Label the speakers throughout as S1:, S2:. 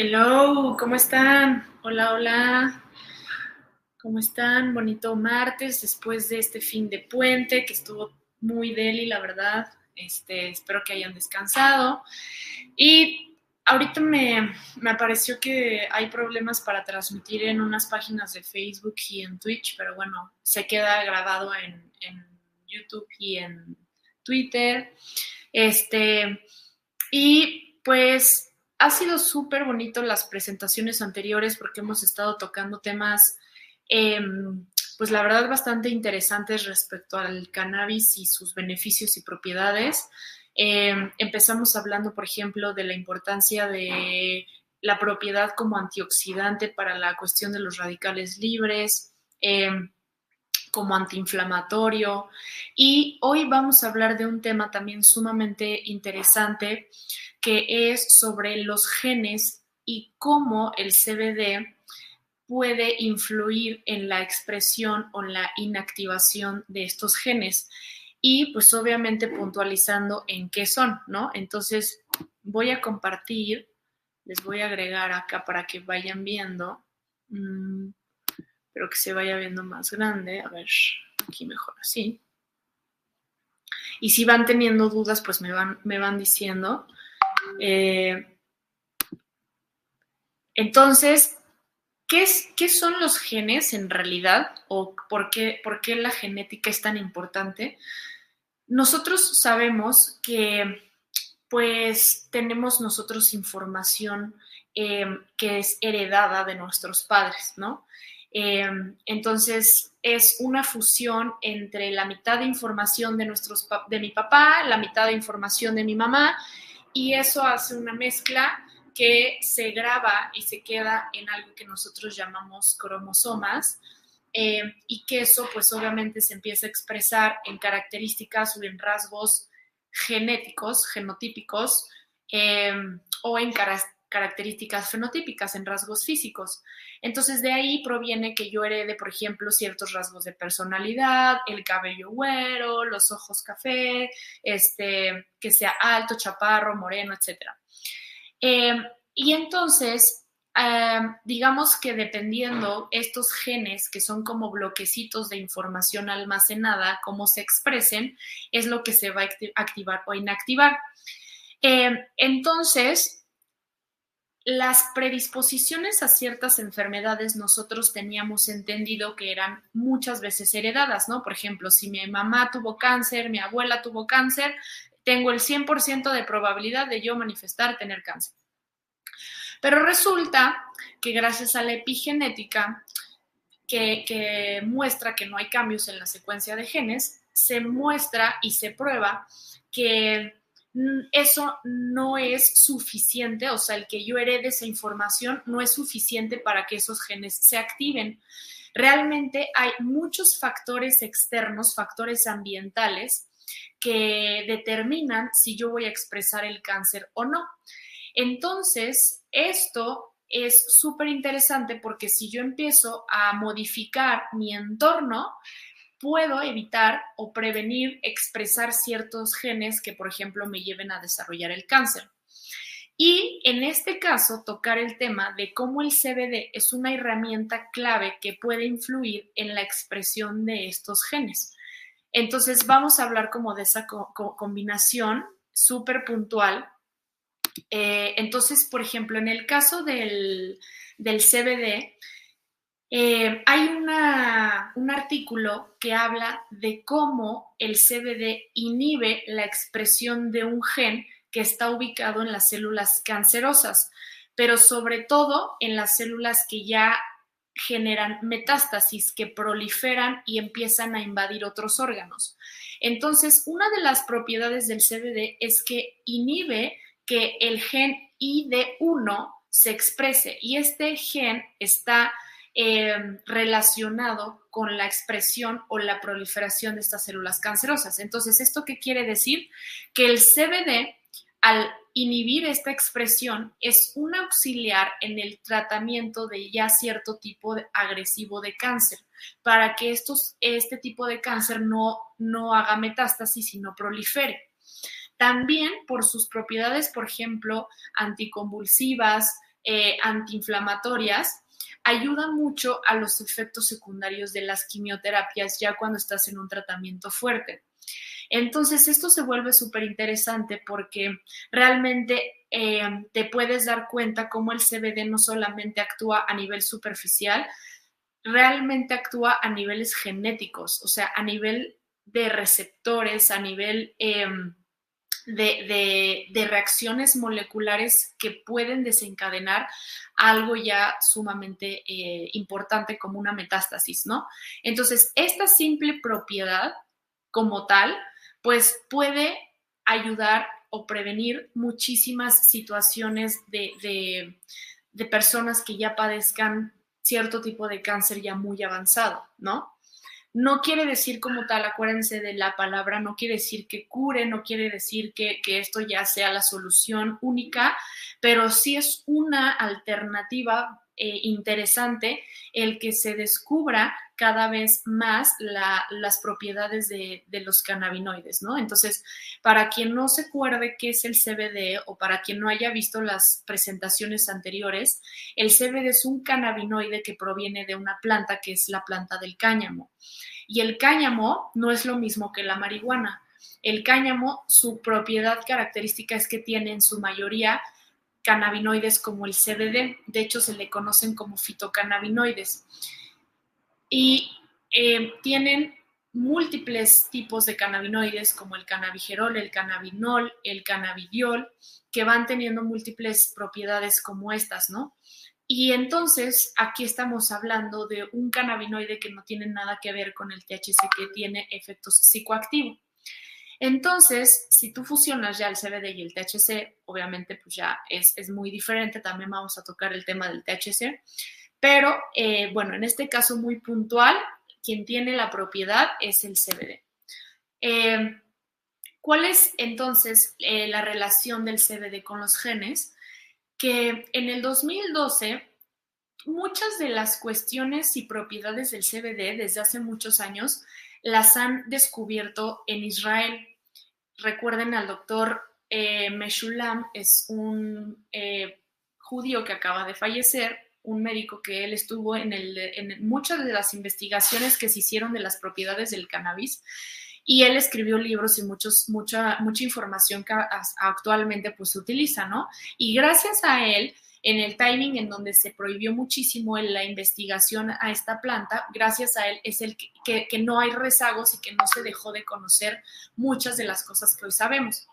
S1: Hello, ¿cómo están? Hola, hola. ¿Cómo están? Bonito martes después de este fin de puente que estuvo muy deli, la verdad. Este, espero que hayan descansado. Y ahorita me, me apareció que hay problemas para transmitir en unas páginas de Facebook y en Twitch, pero bueno, se queda grabado en, en YouTube y en Twitter. Este, y pues ha sido súper bonito las presentaciones anteriores porque hemos estado tocando temas, em, pues la verdad, bastante interesantes respecto al cannabis y sus beneficios y propiedades. Em, empezamos hablando, por ejemplo, de la importancia de la propiedad como antioxidante para la cuestión de los radicales libres, em, como antiinflamatorio. Y hoy vamos a hablar de un tema también sumamente interesante que es sobre los genes y cómo el CBD puede influir en la expresión o la inactivación de estos genes. Y pues obviamente puntualizando en qué son, ¿no? Entonces voy a compartir, les voy a agregar acá para que vayan viendo, mm, pero que se vaya viendo más grande. A ver, aquí mejor así. Y si van teniendo dudas, pues me van, me van diciendo. Eh, entonces, ¿qué, es, ¿qué, son los genes en realidad? ¿O por qué, por qué la genética es tan importante? Nosotros sabemos que pues tenemos nosotros información eh, que es heredada de nuestros padres, ¿no? Eh, entonces es una fusión entre la mitad de información de, de mi papá, la mitad de información de mi mamá y eso hace una mezcla que se graba y se queda en algo que nosotros llamamos cromosomas eh, y que eso pues obviamente se empieza a expresar en características o en rasgos genéticos, genotípicos eh, o en características fenotípicas, en rasgos físicos. Entonces de ahí proviene que yo herede, por ejemplo, ciertos rasgos de personalidad, el cabello güero, los ojos café, este, que sea alto, chaparro, moreno, etc. Eh, y entonces, eh, digamos que dependiendo estos genes, que son como bloquecitos de información almacenada, cómo se expresen, es lo que se va a activar o inactivar. Eh, entonces, las predisposiciones a ciertas enfermedades nosotros teníamos entendido que eran muchas veces heredadas, ¿no? Por ejemplo, si mi mamá tuvo cáncer, mi abuela tuvo cáncer, tengo el 100% de probabilidad de yo manifestar tener cáncer. Pero resulta que gracias a la epigenética, que, que muestra que no hay cambios en la secuencia de genes, se muestra y se prueba que eso no es suficiente, o sea, el que yo herede esa información no es suficiente para que esos genes se activen. Realmente hay muchos factores externos, factores ambientales, que determinan si yo voy a expresar el cáncer o no. Entonces, esto es súper interesante porque si yo empiezo a modificar mi entorno, puedo evitar o prevenir expresar ciertos genes que, por ejemplo, me lleven a desarrollar el cáncer. Y en este caso, tocar el tema de cómo el CBD es una herramienta clave que puede influir en la expresión de estos genes. Entonces, vamos a hablar como de esa combinación súper puntual. Eh, entonces, por ejemplo, en el caso del, del CBD, eh, hay un artículo que habla de cómo el CBD inhibe la expresión de un gen que está ubicado en las células cancerosas, pero sobre todo en las células que ya generan metástasis, que proliferan y empiezan a invadir otros órganos. Entonces, una de las propiedades del CBD es que inhibe que el gen ID1 se exprese y este gen está Em, relacionado con la expresión o la proliferación de estas células cancerosas. Entonces, ¿esto qué quiere decir? Que el CBD, al inhibir esta expresión, es un auxiliar en el tratamiento de ya cierto tipo agresivo de cáncer, para que estos, este tipo de cáncer no, no haga metástasis y no prolifere. También por sus propiedades, por ejemplo, anticonvulsivas, eh, antiinflamatorias, ayuda mucho a los efectos secundarios de las quimioterapias ya cuando estás en un tratamiento fuerte. Entonces, esto se vuelve súper interesante porque realmente eh, te puedes dar cuenta cómo el CBD no solamente actúa a nivel superficial, realmente actúa a niveles genéticos, o sea, a nivel de receptores, a nivel... Em, de, reacciones moleculares que pueden desencadenar algo ya sumamente eh, importante como una metástasis, ¿no? Entonces, esta simple propiedad como tal, pues puede ayudar o prevenir muchísimas situaciones de, de personas que ya padezcan cierto tipo de cáncer ya muy avanzado, ¿no? No quiere decir como tal, acuérdense de la palabra, no quiere decir que cure, no quiere decir que, esto ya sea la solución única, pero sí es una alternativa eh, interesante el que se descubra cada vez más las propiedades de, de, los cannabinoides, ¿no? Entonces, para quien no se acuerde qué es el CBD o para quien no haya visto las presentaciones anteriores, el CBD es un cannabinoide que proviene de una planta que es la planta del cáñamo. Y el cáñamo no es lo mismo que la marihuana. El cáñamo, su propiedad característica es que tiene en su mayoría cannabinoides como el CBD, de hecho se le conocen como fitocannabinoides. Y eh, tienen múltiples tipos de cannabinoides como el cannabigerol, el cannabinol, el cannabidiol, que van teniendo múltiples propiedades como estas, ¿no? Y entonces aquí estamos hablando de un cannabinoide que no tiene nada que ver con el THC que tiene efectos psicoactivos. Entonces, si tú fusionas ya el CBD y el THC, obviamente pues ya es, muy diferente, también vamos a tocar el tema del THC, pero eh, bueno, en este caso muy puntual, quien tiene la propiedad es el CBD. Eh, ¿Cuál es entonces eh, la relación del CBD con los genes? Que en el 2012 muchas de las cuestiones y propiedades del CBD desde hace muchos años las han descubierto en Israel. Recuerden al doctor eh, Meshulam, es un judío que acaba de fallecer, un médico que él estuvo en, muchas de las investigaciones que se hicieron de las propiedades del cannabis y él escribió libros y muchos, mucha, mucha información que actualmente pues se utiliza, ¿no? Y gracias a él en el timing en donde se prohibió muchísimo la investigación a esta planta, gracias a él es el que, no hay rezagos y que no se dejó de conocer muchas de las cosas que hoy sabemos.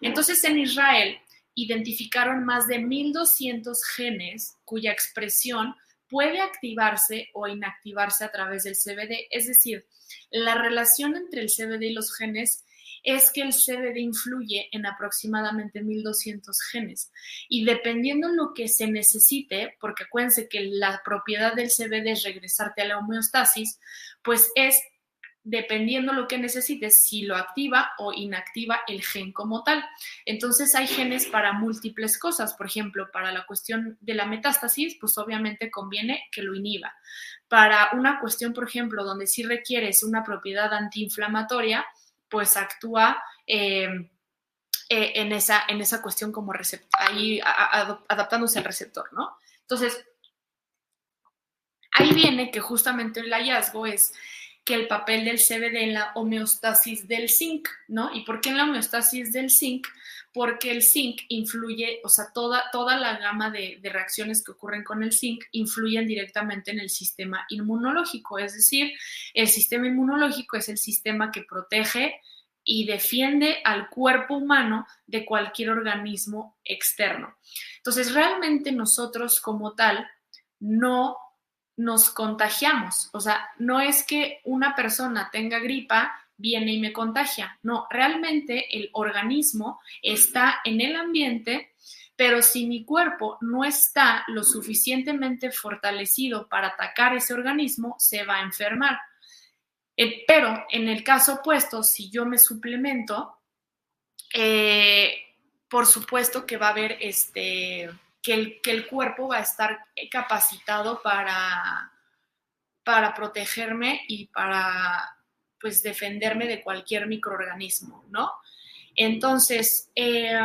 S1: Entonces en Israel identificaron más de 1.200 genes cuya expresión puede activarse o inactivarse a través del CBD. Es decir, la relación entre el CBD y los genes es que el CBD influye en aproximadamente 1200 genes y dependiendo en lo que se necesite, porque acuérdense que la propiedad del CBD es regresarte a la homeostasis, pues es dependiendo lo que necesites, si lo activa o inactiva el gen como tal. Entonces hay genes para múltiples cosas, por ejemplo, para la cuestión de la metástasis, pues obviamente conviene que lo inhiba. Para una cuestión, por ejemplo, donde sí requieres una propiedad antiinflamatoria, pues actúa eh, eh, en, esa, en esa cuestión como receptor, ahí adaptándose al receptor, ¿no? Entonces, ahí viene que justamente el hallazgo es que el papel del CBD en la homeostasis del zinc, ¿no? ¿Y por qué en la homeostasis del zinc? Porque el zinc influye, o sea, toda, toda la gama de, de, reacciones que ocurren con el zinc influyen directamente en el sistema inmunológico, es decir, el sistema inmunológico es el sistema que protege y defiende al cuerpo humano de cualquier organismo externo. Entonces, realmente nosotros como tal no nos contagiamos. O sea, no es que una persona tenga gripa, viene y me contagia. No, realmente el organismo está en el ambiente, pero si mi cuerpo no está lo suficientemente fortalecido para atacar ese organismo, se va a enfermar. Eh, pero en el caso opuesto, si yo me suplemento, eh, por supuesto que va a haber este que el, que el cuerpo va a estar capacitado para, para protegerme y para pues defenderme de cualquier microorganismo, ¿no? Entonces, eh,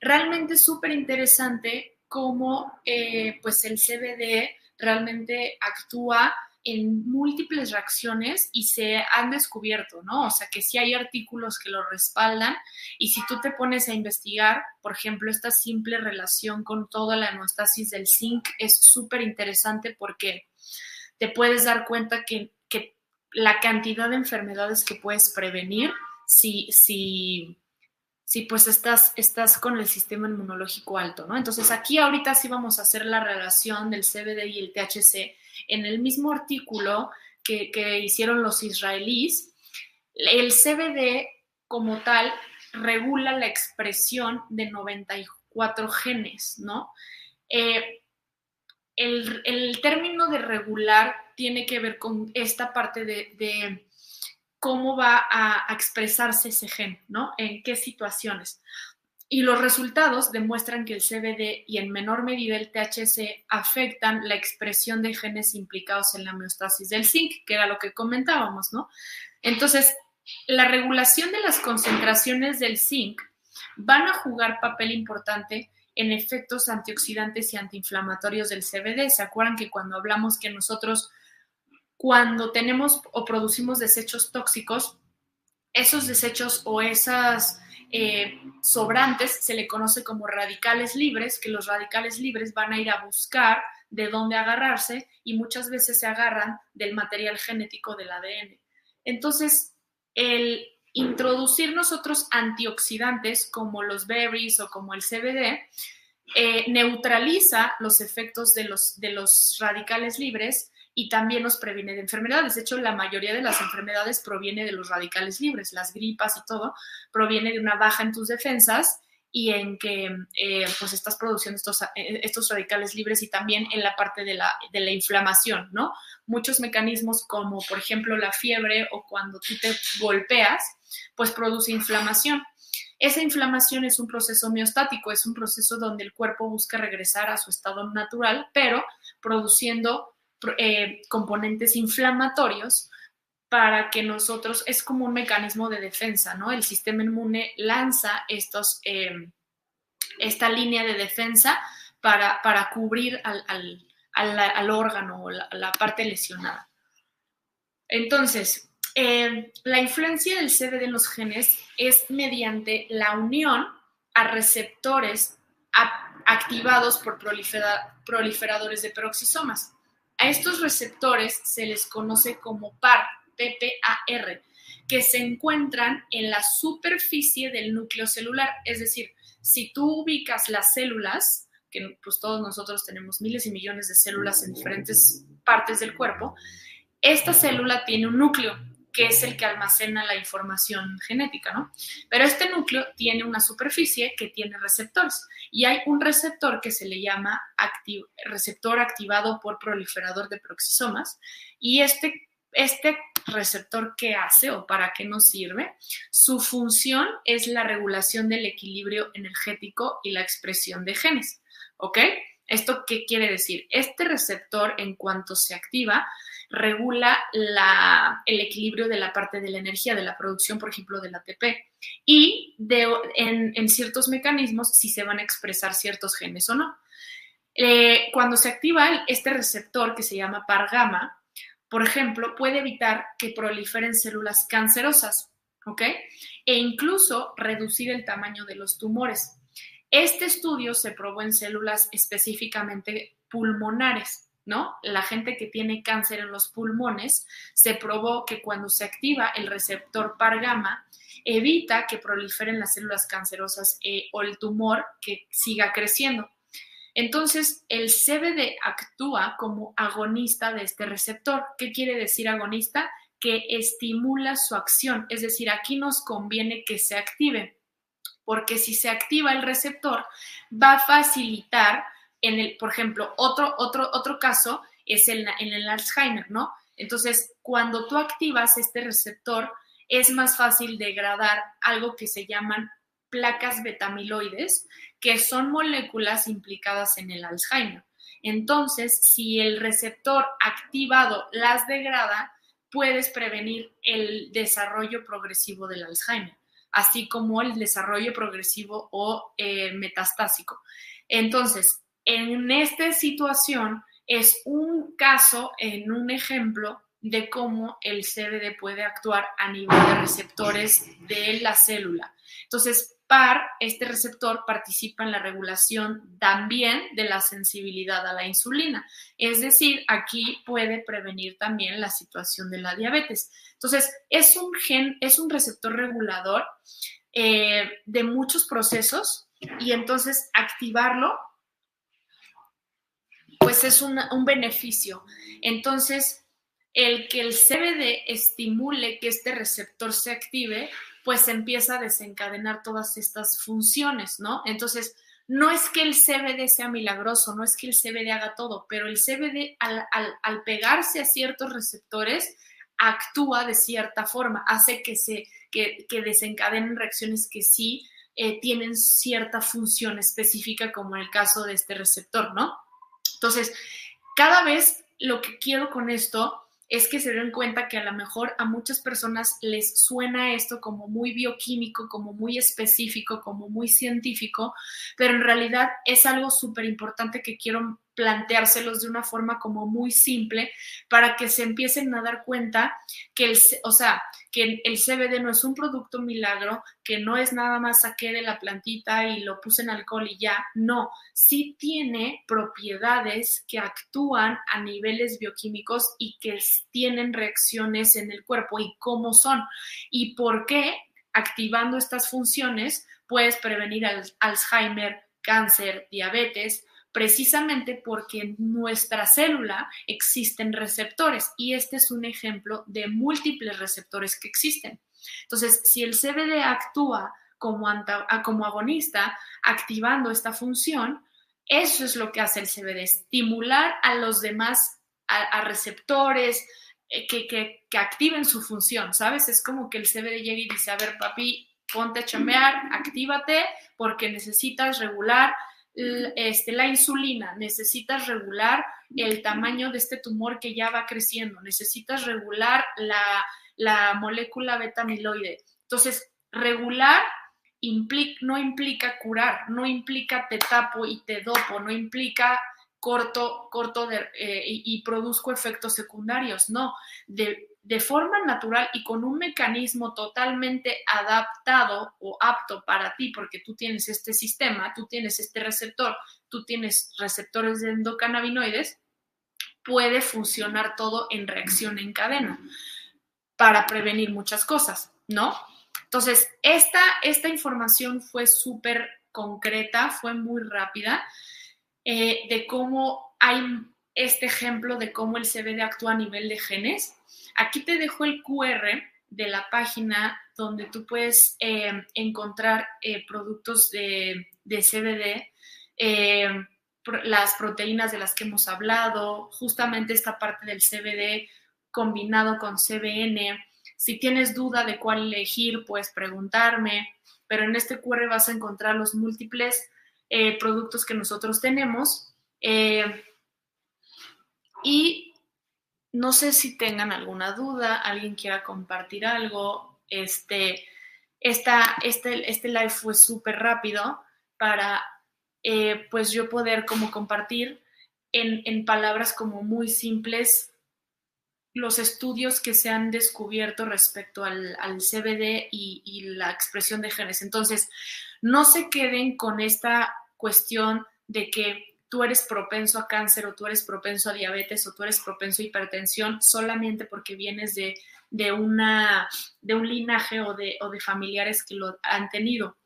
S1: realmente es súper interesante cómo eh, pues el CBD realmente actúa en múltiples reacciones y se han descubierto, ¿no? O sea, que sí hay artículos que lo respaldan y si tú te pones a investigar, por ejemplo, esta simple relación con toda la hemostasis del zinc es súper interesante porque te puedes dar cuenta que, que, la cantidad de enfermedades que puedes prevenir si, si, si pues estás, estás con el sistema inmunológico alto, ¿no? Entonces aquí ahorita sí vamos a hacer la relación del CBD y el THC en el mismo artículo que, hicieron los israelíes, el CBD como tal regula la expresión de 94 genes, ¿no? Eh, el, término de regular tiene que ver con esta parte de, cómo va a, a, expresarse ese gen, ¿no? En qué situaciones. Y los resultados demuestran que el CBD y en menor medida el THC afectan la expresión de genes implicados en la homeostasis del zinc, que era lo que comentábamos, ¿no? Entonces, la regulación de las concentraciones del zinc van a jugar papel importante en efectos antioxidantes y antiinflamatorios del CBD. ¿Se acuerdan que cuando hablamos que nosotros, cuando tenemos o producimos desechos tóxicos, esos desechos o esas eh, sobrantes se le conoce como radicales libres, que los radicales libres van a ir a buscar de dónde agarrarse y muchas veces se agarran del material genético del ADN. Entonces, el introducir nosotros antioxidantes como los berries o como el CBD, eh, neutraliza los efectos de los, de los radicales libres y también nos previene de enfermedades. De hecho, la mayoría de las enfermedades proviene de los radicales libres, las gripas y todo, proviene de una baja en tus defensas y en que eh, pues estás produciendo estos, eh, estos radicales libres y también en la parte de la, de la inflamación, ¿no? Muchos mecanismos como, por ejemplo, la fiebre o cuando tú te golpeas, pues produce inflamación. Esa inflamación es un proceso homeostático, es un proceso donde el cuerpo busca regresar a su estado natural, pero produciendo eh, componentes inflamatorios para que nosotros, es como un mecanismo de defensa, ¿no? El sistema inmune lanza estos, eh, esta línea de defensa para, para cubrir al, al, órgano o la, parte lesionada. Entonces, eh, la influencia del CBD en los genes es mediante la unión a receptores activados por proliferadores de peroxisomas. A estos receptores se les conoce como PAR, PPAR, que se encuentran en la superficie del núcleo celular. Es decir, si tú ubicas las células, que pues todos nosotros tenemos miles y millones de células en diferentes partes del cuerpo, esta célula tiene un núcleo que es el que almacena la información genética, ¿no? Pero este núcleo tiene una superficie que tiene receptores y hay un receptor que se le llama receptor activado por proliferador de proxisomas y este, este receptor qué hace o para qué nos sirve, su función es la regulación del equilibrio energético y la expresión de genes, ¿ok? ¿Esto qué quiere decir? Este receptor en cuanto se activa, regula el equilibrio de la parte de la energía, de la producción, por ejemplo, del ATP. Y en, ciertos mecanismos si se van a expresar ciertos genes o no. Eh, cuando se activa este receptor que se llama par gamma, por ejemplo, puede evitar que proliferen células cancerosas, ¿ok? E incluso reducir el tamaño de los tumores. Este estudio se probó en células específicamente pulmonares ¿no? La gente que tiene cáncer en los pulmones, se probó que cuando se activa el receptor par gamma, evita que proliferen las células cancerosas eh, o el tumor que siga creciendo. Entonces, el CBD actúa como agonista de este receptor. ¿Qué quiere decir agonista? Que estimula su acción. Es decir, aquí nos conviene que se active, porque si se activa el receptor, va a facilitar en el, por ejemplo, otro, otro, otro caso es en, el Alzheimer, ¿no? Entonces, cuando tú activas este receptor, es más fácil degradar algo que se llaman placas betamiloides, que son moléculas implicadas en el Alzheimer. Entonces, si el receptor activado las degrada, puedes prevenir el desarrollo progresivo del Alzheimer, así como el desarrollo progresivo o eh, metastásico. Entonces, en esta situación es un caso, en un ejemplo de cómo el CBD puede actuar a nivel de receptores de la célula. Entonces, PAR, este receptor, participa en la regulación también de la sensibilidad a la insulina. Es decir, aquí puede prevenir también la situación de la diabetes. Entonces, es un gen, es un receptor regulador eh, de muchos procesos y entonces activarlo pues es un beneficio. Entonces, el que el CBD estimule que este receptor se active, pues empieza a desencadenar todas estas funciones, ¿no? Entonces, no es que el CBD sea milagroso, no es que el CBD haga todo, pero el CBD al, pegarse a ciertos receptores actúa de cierta forma, hace que se que, desencadenen reacciones que sí eh, tienen cierta función específica, como en el caso de este receptor, ¿no? Entonces, cada vez lo que quiero con esto es que se den cuenta que a lo mejor a muchas personas les suena esto como muy bioquímico, como muy específico, como muy científico, pero en realidad es algo súper importante que quiero planteárselos de una forma como muy simple para que se empiecen a dar cuenta que el, o sea, que el CBD no es un producto milagro, que no es nada más saqué de la plantita y lo puse en alcohol y ya, no, sí tiene propiedades que actúan a niveles bioquímicos y que tienen reacciones en el cuerpo y cómo son. Y por qué activando estas funciones puedes prevenir Alzheimer, cáncer, diabetes, precisamente porque en nuestra célula existen receptores y este es un ejemplo de múltiples receptores que existen. Entonces, si el CBD actúa como, como agonista, activando esta función, eso es lo que hace el CBD, estimular a los demás, a, receptores eh, que, que, que, activen su función, ¿sabes? Es como que el CBD llega y dice, a ver, papi, ponte a chamear, actívate, porque necesitas regular este, la insulina, necesitas regular el tamaño de este tumor que ya va creciendo, necesitas regular la, la molécula beta-amiloide. Entonces, regular no implica curar, no implica te tapo y te dopo, no implica corto, corto eh, y, y, produzco efectos secundarios, no. De, de forma natural y con un mecanismo totalmente adaptado o apto para ti, porque tú tienes este sistema, tú tienes este receptor, tú tienes receptores de endocannabinoides, puede funcionar todo en reacción en cadena. para prevenir muchas cosas, ¿no? Entonces, esta, esta información fue súper concreta, fue muy rápida, eh, de cómo hay este ejemplo de cómo el CBD actúa a nivel de genes. Aquí te dejo el QR de la página donde tú puedes eh, encontrar eh, productos de, CBD, las proteínas de las que hemos hablado, justamente esta parte del CBD combinado con CBN. Si tienes duda de cuál elegir, puedes preguntarme, pero en este QR vas a encontrar los múltiples eh, productos que nosotros tenemos. Eh, y no sé si tengan alguna duda, alguien quiera compartir algo. Este, esta, este, este live fue súper rápido para eh, pues yo poder como compartir en, en palabras como muy simples los estudios que se han descubierto respecto al, CBD y, la expresión de genes. Entonces, no se queden con esta cuestión de que tú eres propenso a cáncer o tú eres propenso a diabetes o tú eres propenso a hipertensión solamente porque vienes de, una, de un linaje o de, o de familiares que lo han tenido.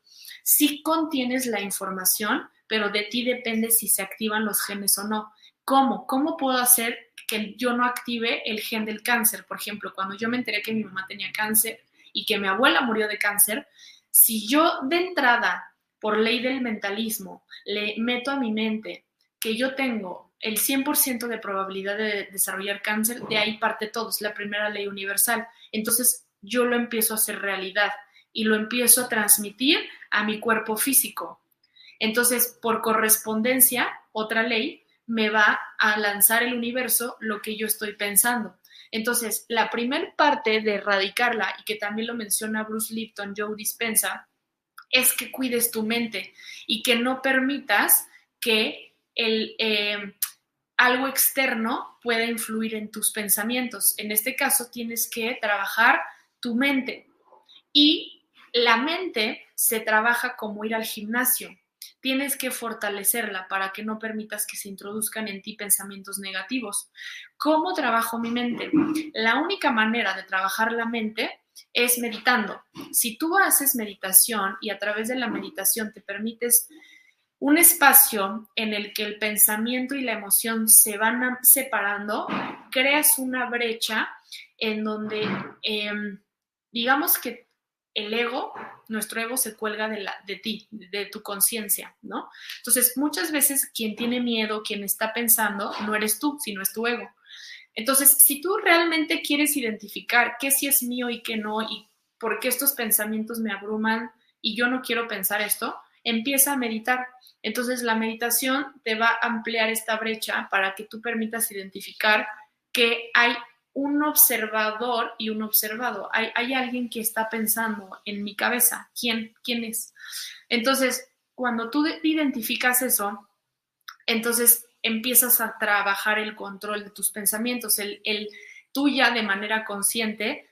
S1: Sí contienes la información, pero de ti depende si se activan los genes o no. ¿Cómo? ¿Cómo puedo hacer que yo no active el gen del cáncer? Por ejemplo, cuando yo me enteré que mi mamá tenía cáncer y que mi abuela murió de cáncer, si yo de entrada, por ley del mentalismo, le meto a mi mente que yo tengo el 100% de probabilidad de desarrollar cáncer, de ahí parte todo, es la primera ley universal. Entonces yo lo empiezo a hacer realidad y lo empiezo a transmitir a mi cuerpo físico. Entonces, por correspondencia, otra ley, me va a lanzar el universo lo que yo estoy pensando. Entonces, la primer parte de erradicarla, y que también lo menciona Bruce Lipton, Joe Dispensa, es que cuides tu mente y que no permitas que el, eh, algo externo pueda influir en tus pensamientos. En este caso, tienes que trabajar tu mente. Y la mente se trabaja como ir al gimnasio tienes que fortalecerla para que no permitas que se introduzcan en ti pensamientos negativos. ¿Cómo trabajo mi mente? La única manera de trabajar la mente es meditando. Si tú haces meditación y a través de la meditación te permites un espacio en el que el pensamiento y la emoción se van separando, creas una brecha en donde, em, digamos que el ego, nuestro ego se cuelga de, la, de ti, de tu conciencia, ¿no? Entonces, muchas veces quien tiene miedo, quien está pensando, no eres tú, sino es tu ego. Entonces, si tú realmente quieres identificar qué sí es mío y qué no, y por qué estos pensamientos me abruman y yo no quiero pensar esto, empieza a meditar. Entonces, la meditación te va a ampliar esta brecha para que tú permitas identificar que hay un observador y un observado. Hay, hay, alguien que está pensando en mi cabeza. ¿Quién, ¿Quién es? Entonces, cuando tú identificas eso, entonces empiezas a trabajar el control de tus pensamientos, el, el de manera consciente,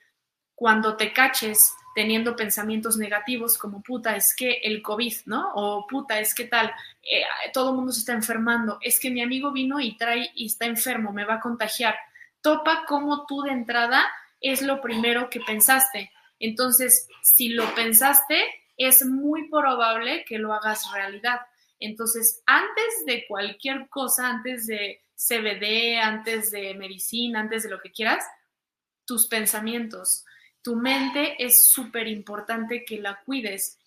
S1: cuando te caches teniendo pensamientos negativos como puta, es que el COVID, ¿no? O puta, es que tal, eh, todo el mundo se está enfermando, es que mi amigo vino y trae y está enfermo, me va a contagiar topa como tú de entrada es lo primero que pensaste. Entonces, si lo pensaste, es muy probable que lo hagas realidad. Entonces, antes de cualquier cosa, antes de CBD, antes de medicina, antes de lo que quieras, tus pensamientos, tu mente es súper importante que la cuides.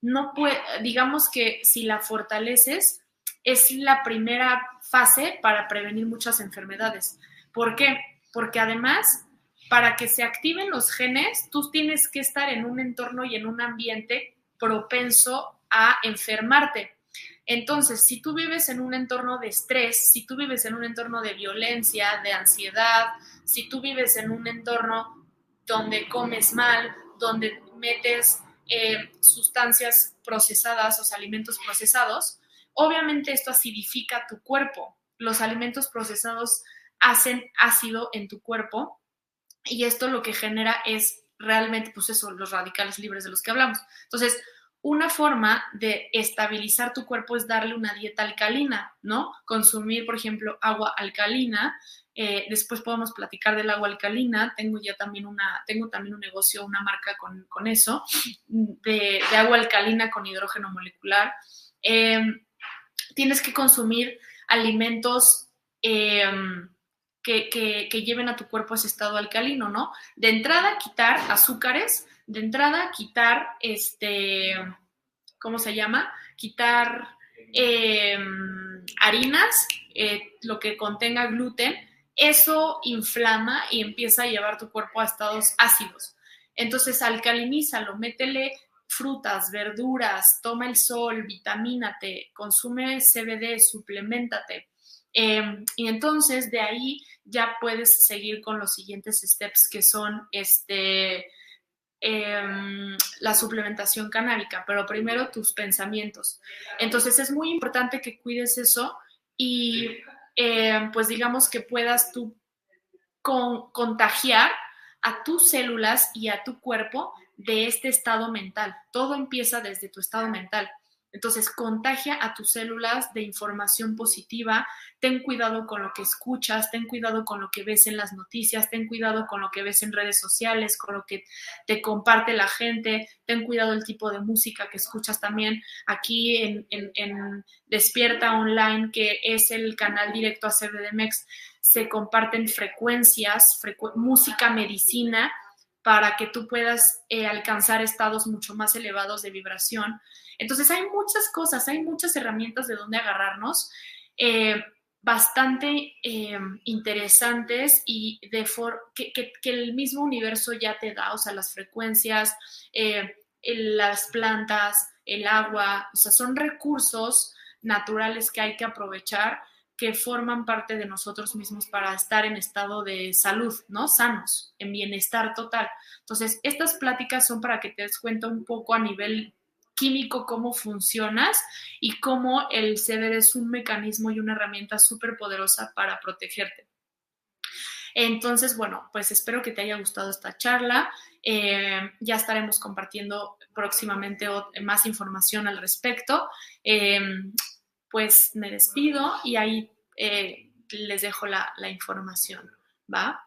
S1: No puede, digamos que si la fortaleces, es la primera fase para prevenir muchas enfermedades. ¿Por qué? Porque además, para que se activen los genes, tú tienes que estar en un entorno y en un ambiente propenso a enfermarte. Entonces, si tú vives en un entorno de estrés, si tú vives en un entorno de violencia, de ansiedad, si tú vives en un entorno donde comes mal, donde metes eh, sustancias procesadas o alimentos procesados, obviamente esto acidifica tu cuerpo. Los alimentos procesados hacen ácido en tu cuerpo y esto lo que genera es realmente, pues eso, los radicales libres de los que hablamos. Entonces, una forma de estabilizar tu cuerpo es darle una dieta alcalina, ¿no? Consumir, por ejemplo, agua alcalina. Eh, después podemos platicar del agua alcalina. Tengo ya también una, tengo también un negocio, una marca con, eso, de, agua alcalina con hidrógeno molecular. Em, tienes que consumir alimentos em, que, que lleven a tu cuerpo ese estado alcalino, ¿no? De entrada, quitar azúcares de entrada, quitar este, ¿cómo se llama? Quitar em, harinas, eh, lo que contenga gluten, eso inflama y empieza a llevar tu cuerpo a estados ácidos. Entonces, alcalinízalo, métele frutas, verduras, toma el sol, vitamínate, consume CBD, suplementate. Em, y entonces de ahí ya puedes seguir con los siguientes steps que son este, Em, la suplementación canábica, pero primero tus pensamientos. Entonces es muy importante que cuides eso y em, pues digamos que puedas tú contagiar a tus células y a tu cuerpo de este estado mental. Todo empieza desde tu estado mental. Entonces, contagia a tus células de información positiva, ten cuidado con lo que escuchas, ten cuidado con lo que ves en las noticias, ten cuidado con lo que ves en redes sociales, con lo que te comparte la gente, ten cuidado el tipo de música que escuchas también aquí en, Despierta Online, que es el canal directo a CBDMEX, se comparten frecuencias, música, medicina, para que tú puedas eh, alcanzar estados mucho más elevados de vibración. Entonces hay muchas cosas, hay muchas herramientas de donde agarrarnos, eh, bastante eh, interesantes y de que, que, el mismo universo ya te da, o sea, las frecuencias, las plantas, el agua, o sea, son recursos naturales que hay que aprovechar que forman parte de nosotros mismos para estar en estado de salud, ¿no? Sanos, en bienestar total. Entonces, estas pláticas son para que te des cuenta un poco a nivel químico cómo funcionas y cómo el CBD es un mecanismo y una herramienta súper poderosa para protegerte. Entonces, bueno, pues espero que te haya gustado esta charla. Eh, ya estaremos compartiendo próximamente más información al respecto. Eh, pues me despido y ahí eh, les dejo la, la información, ¿va?